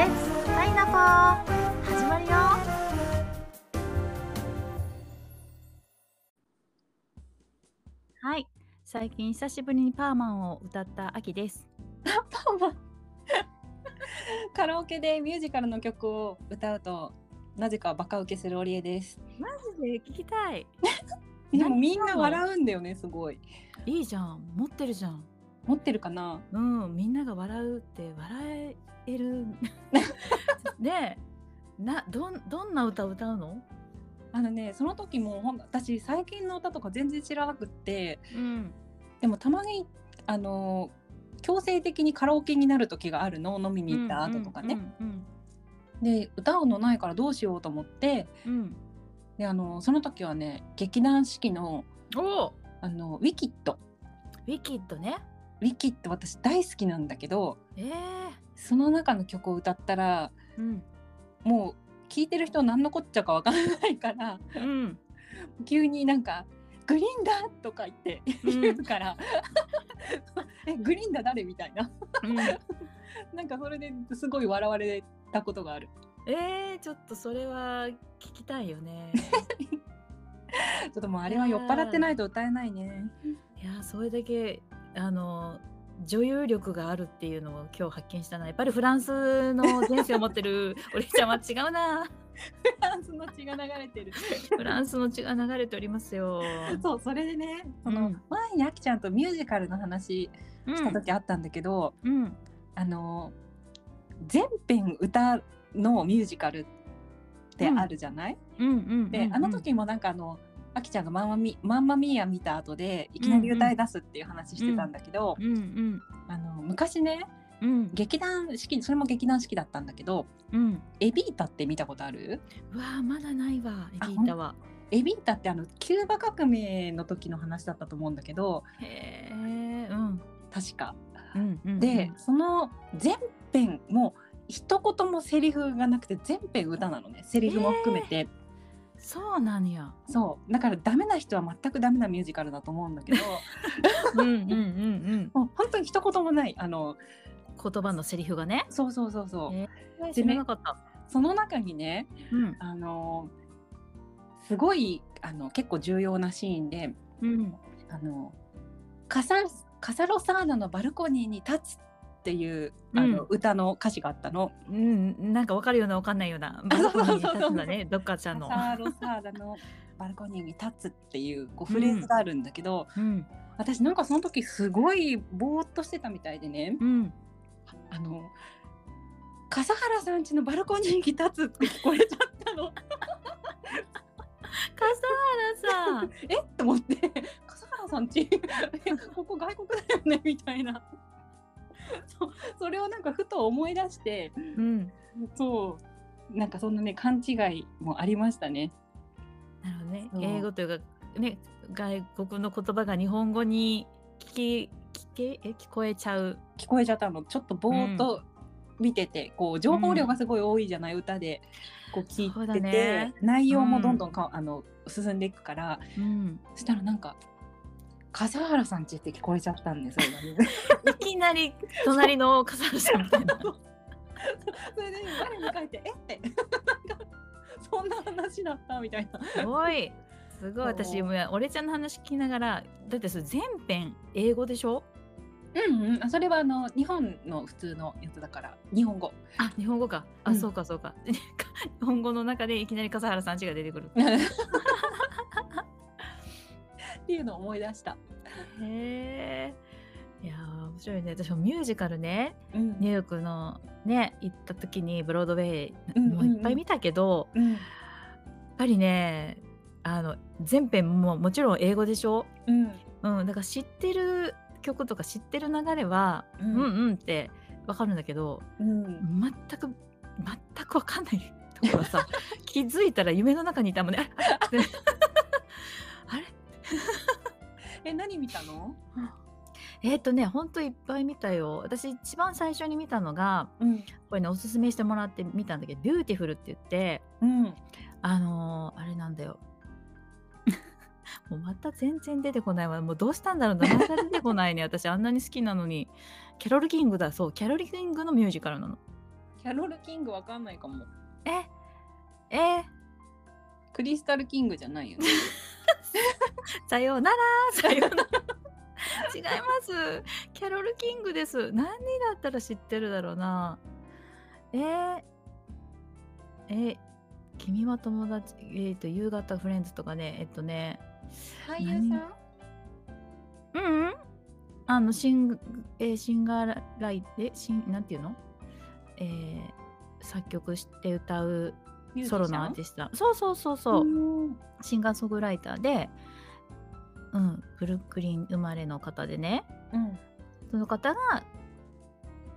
レッツパイナポー始まるよ。はい。最近久しぶりにパーマンを歌った秋です。パーマンカラオケでミュージカルの曲を歌うとなぜかバカ受けするオリエです。マジで？聞きたい。でもみんな笑うんだよねすごい。いいじゃん。持ってるじゃん。持ってるかな？うんみんなが笑うって笑える。でなどんどんな歌を歌うの？あのねその時もほん私最近の歌とか全然知らなくって。うん。でもたまにあの強制的にカラオケになる時があるの？飲みに行った後とかね、うんで歌うのないからどうしようと思って。うん。うんであのその時はね劇団四季のお。あのウィキッド。ウィキッドねウィキッド私大好きなんだけどええその中の曲を歌ったらうんもう聴いてる人何のこっちゃかわからないからうん急になんか「グリンダ!」とか言ってうん言うから「えグリンダ誰?」みたいなうんなんかそれですごい笑われたことがある。えー、ちょっとそれは聞きたいよね。ちょっともうあれは酔っ払ってないと歌えないね。いやそれだけあの女優力があるっていうのを今日発見したな。やっぱりフランスの前世を持ってる お姉ちゃんは違うな。フランスの血が流れてる。フランスの血が流れておりますよ。そうそれでねその、うん。前にあきちゃんとミュージカルの話うした時あったんだけど、うん。あの全編歌のミュージカルってあるじゃない、で、あの時もなんかあのあきちゃんがマンマミマンマミーヤ見た後でいきなり歌い出すっていう話してたんだけど、うんうん。あの昔ねうん。劇団四季それも劇団四季だったんだけどうん。エビータって見たことある？うわあまだないわエあビータは。エビータってあのキューバ革命の時の話だったと思うんだけどへえうん。確か。うんうんで、その全編もう一言もセリフがなくて全編歌なのねセリフも含めて、そうなんや。そうだからダメな人は全くダメなミュージカルだと思うんだけど うんうんうんうん。もう本当に一言もないあの言葉のセリフがね。そうそうそうそう、えー知らなかった。その中にねうんあのすごいあの結構重要なシーンでうんあのカサカサロサーナのバルコニーに立つっていうあの、うん。歌の歌詞があったの。うん、なんかわかるようなわかんないようなバルコニーに立つんだね、どっかちゃんの。カサロサーナの バルコニーに立つっていうこうフレーズがあるんだけど、うん、私なんかその時すごいぼーっとしてたみたいでね。うん、あの笠原さん家のバルコニーに立つって聞こえちゃったの。笠原さん。え？っと思って。笠原さん家えここ外国だよね？みたいなそうそれをなんかふと思い出してうん、そうなんかそんなね勘違いもありましたね。なるほどね。英語というか、ね、外国の言葉が日本語に聞き、聞け、え、聞こえちゃう。聞こえちゃったの。ちょっとぼーっと見てて、こう情報量がすごい多いじゃない、歌で。こう聞いてて、ね。内容もどんどんか、あの進んでいくから。うん、そしたらなんか笠原さんちって聞こえちゃったんです。いきなり隣の笠原さんみたいな。それで我に返って「え？っ?」てそんな話だったみたいな。すごい。すごい私もう俺ちゃんの話聞きながらだってそれ全編英語でしょ？うんうん、あそれはあの日本の普通のやつだから日本語。あ日本語かあ、うんそうかそうか 日本語の中でいきなり笠原さんちが出てくる っていうのを思い出した。へえ。いやー面白いね。私もミュージカルね、うんニューヨークのね、行った時にブロードウェイ、うんうんうんもういっぱい見たけど、うんやっぱりね、あの全編ももちろん英語でしょ？うんうん、だから知ってる曲とか知ってる流れは、ううんん、うんってわかるんだけど、うん全く全くわかんないところさ、気づいたら夢の中にいたもんね。え何見たの？えっ、とね、ほんといっぱい見たよ。私一番最初に見たのが、うんこれね、おすすめしてもらって見たんだけど、ビューティフルって言って、うんあのーあれなんだよ。もうまた全然出てこないわ。もうどうしたんだろう名前が出てこないね。私あんなに好きなのに。キャロル・キングだ。そう、キャロル・キングのミュージカルなの。キャロル・キングわかんないかも。え？え？クリスタル・キングじゃないよね。さようならさようなら。違います。キャロル・キングです。何だったら知ってるだろうな。えー、え君は友達えっ、と夕方フレンズとかねえっとね俳優さん？うんうん。あのシング、えーシンガーライえシンなんていうの？えー作曲して歌うソロのアーティスト。そうそうそうそう、うん。シンガーソングライターで、うん、ブルックリン生まれの方でね。うん。その方が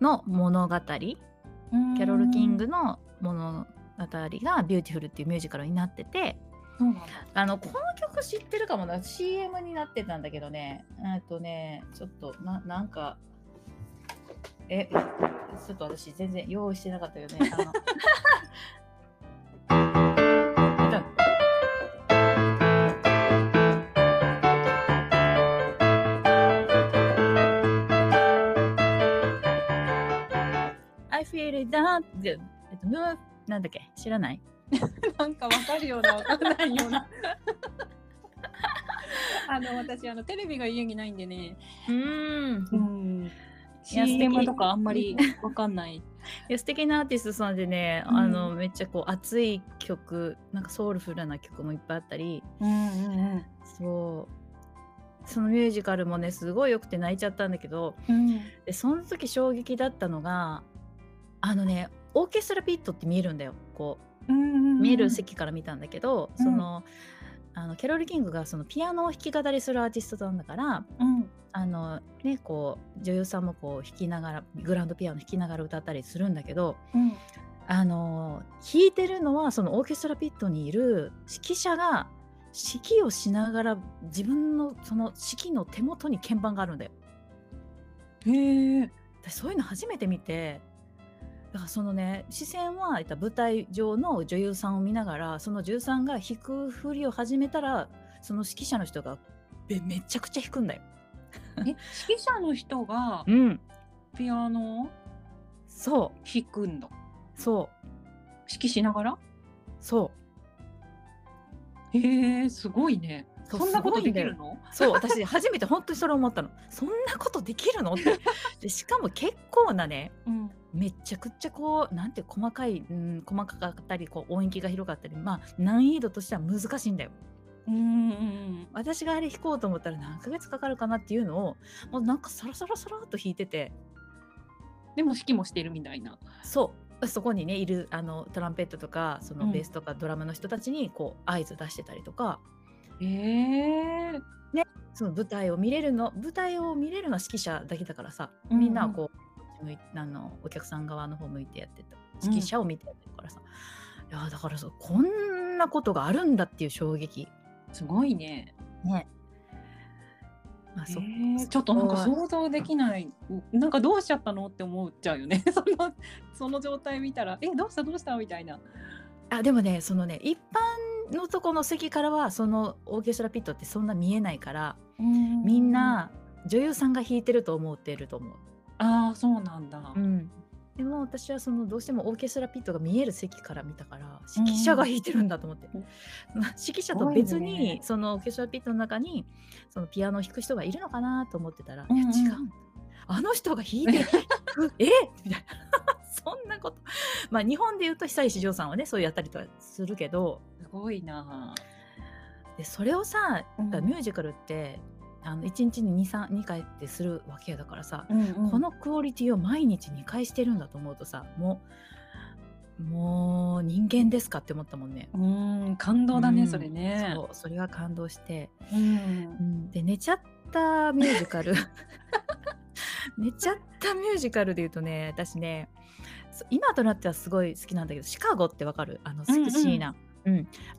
の物語キャロル・キングの物語が「ビューティフル」っていうミュージカルになっててあのこの曲知ってるかもな。CM になってたんだけどね。えっとねちょっとななんかえちょっと私全然用意してなかったよね。あの it down でえっと move なんだっけ？知らない？なんかわかるようなわかんないような。あの私あのテレビが家にないんでね。うーんうん。CM とかあんまり わかんない。いや素敵なアーティストさんでね、うんあのめっちゃこう熱い曲なんかソウルフルな曲もいっぱいあったりうんうんそうそのミュージカルもねすごい良くて泣いちゃったんだけどうん。でその時衝撃だったのがあのねオーケストラピットって見えるんだよこう見える席から見たんだけど、うんそのあのキャロル・キングがそのピアノを弾き語りするアーティストなんだからうんあのねこう女優さんもこう弾きながらグランドピアノ弾きながら歌ったりするんだけどうん。あの弾いてるのはそのオーケストラピットにいる指揮者が指揮をしながら自分のその指揮の手元に鍵盤があるんだよ。へえ。私そういうの初めて見てだからそのね視線は舞台上の女優さんを見ながらその女優さんが弾くふりを始めたらその指揮者の人がめめちゃくちゃ弾くんだよ。え指揮者の人がうんピアノをそう弾くんだ。そう指揮しながら？そうへえすごいね。そんなことできるの？そう私初めて本当にそれ思ったのそんなことできるの？ってでしかも結構なねうん。めちゃくちゃこうなんて細かい、うん、細かかったりこう音域が広かったりまあ難易度としては難しいんだよ。うんうん私があれ弾こうと思ったら何ヶ月かかるかなっていうのをもうなんかサラサラサラっと弾いてて。でも指揮もしてるみたいな。そう。そこにねいるあのトランペットとかそのうん。ベースとかドラムの人たちにこう合図出してたりとか、へえ。その舞台を見れるの舞台を見れるのは指揮者だけだからさ、うんうん。みんなはこう向いあのお客さん側の方向いてやってた指揮者を見てやってるからさ、いやだからさこんなことがあるんだっていう衝撃すごいね。ね。まあ、そちょっとなんか想像できない。なんかどうしちゃったのって思っちゃうよね。そのその状態見たらえどうした？どうした？みたいな。あでもねそのね一般のとこの席からはそのオーケストラピットってそんな見えないからみん。な女優さんが弾いてると思ってると思う。ああそうなんだ。うん、でも私はそのどうしてもオーケストラピットが見える席から見たから指揮者が弾いてるんだと思って、うん。まあ指揮者と別に、ねそのオーケストラピットの中にそのピアノを弾く人がいるのかなと思ってたら、うんうん。いや違う。あの人が弾いてる え？みたいな。そんなこと。まあ日本で言うと久石譲さんはねそうやったりとかするけど。すごいな。でそれをさ、うん。ミュージカルってあの1日に 2, 3 2回ってするわけだからさ、うんうん。このクオリティを毎日2回してるんだと思うとさもうもう人間ですかって思ったもんね。うん感動だね、うん。それね。そうそれは感動して、うん。うん。で寝ちゃったミュージカル。寝ちゃったミュージカルで言うとね私ね今となってはすごい好きなんだけどシカゴってわかる？あのセクシーな、うん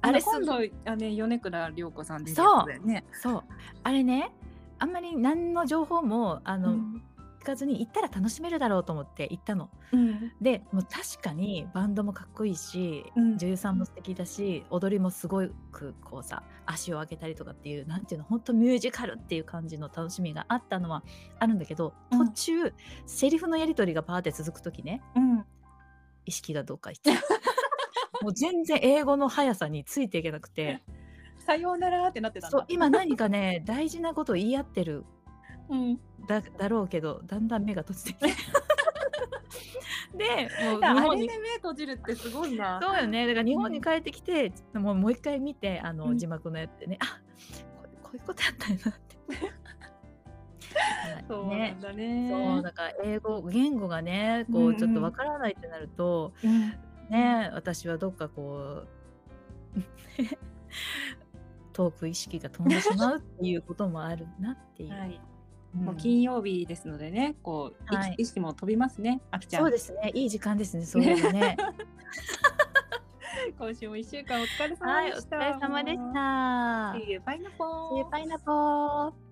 あれす今度あね米倉涼子さんでそうだよね。そう。あれねあんまり何の情報もあの、うん。聞かずに行ったら楽しめるだろうと思って行ったの。うん。でもう確かにバンドもかっこいいし、うん。女優さんも素敵だし踊りもすごくこうさ足を上げたりとかっていうなんていうの本当ミュージカルっていう感じの楽しみがあったのはあるんだけどうん。途中、セリフのやり取りがパーって続く時ねうん。意識がどうか言って。もう全然英語の速さについていけなくて。さようならってなってたんだ。そう、今何かね、大事なことを言い合ってる うん。だだろうけど、だんだん目が閉じてきて。で、もうあ日本にれで目閉じるってすごいな。そうよね。だから日本に帰ってきて、もうもう一回見て、あの、うん字幕のやつでね、あこうこういうことやったんやなって。そうなねん。だね。そうだから英語言語がねこうんううんちょっとわからないってなると、うんね私はどっかこう 遠く意識が飛んでしまうっていうこともあるなっていう。はい。うんもう金曜日ですのでね、こう、はい意識も飛びますね、あきちゃん。そうですねいい時間ですねそういうのね。今週も一週間お疲れ様はいおでした。疲れ様でした。See you, パイナポー。パイナポー。